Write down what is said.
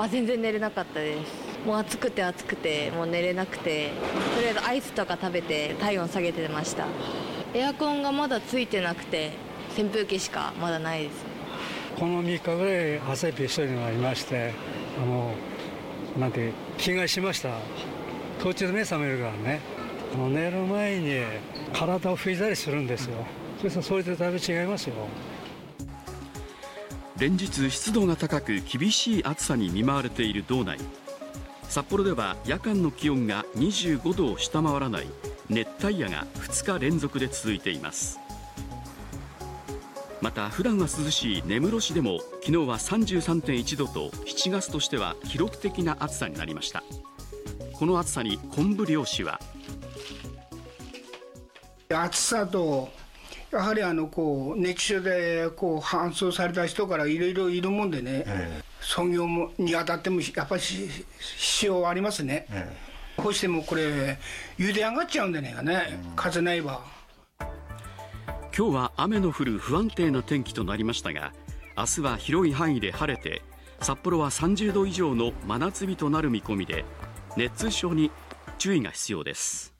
あ全然寝れなかったです。もう暑くて暑くてもう寝れなくてとりあえずアイスとか食べて体温下げてました。エアコンがまだついてなくて扇風機しかまだないです。この3日ぐらい汗びっしょりになりましてあのなんて気がしました。途中で目覚めるからね。寝る前に体を拭いたりするんですよ。それとそれでだいぶ違いますよ。連日湿度が高く厳しい暑さに見舞われている道内。札幌では夜間の気温が25度を下回らない熱帯夜が2日連続で続いています。また普段は涼しい根室市でも昨日は33.1度と7月としては記録的な暑さになりました。この暑さに昆布漁師は。暑さとやはりあのこう熱中症でこう搬送された人からいろいろいるもんでね、え操業もにあたってもやっぱり必要ありますね、えこうしてもこれ茹で上がっちゃうんでねえね、うん、風ないわ。今日は雨の降る不安定な天気となりましたが明日は広い範囲で晴れて札幌は30度以上の真夏日となる見込みで熱中症に注意が必要です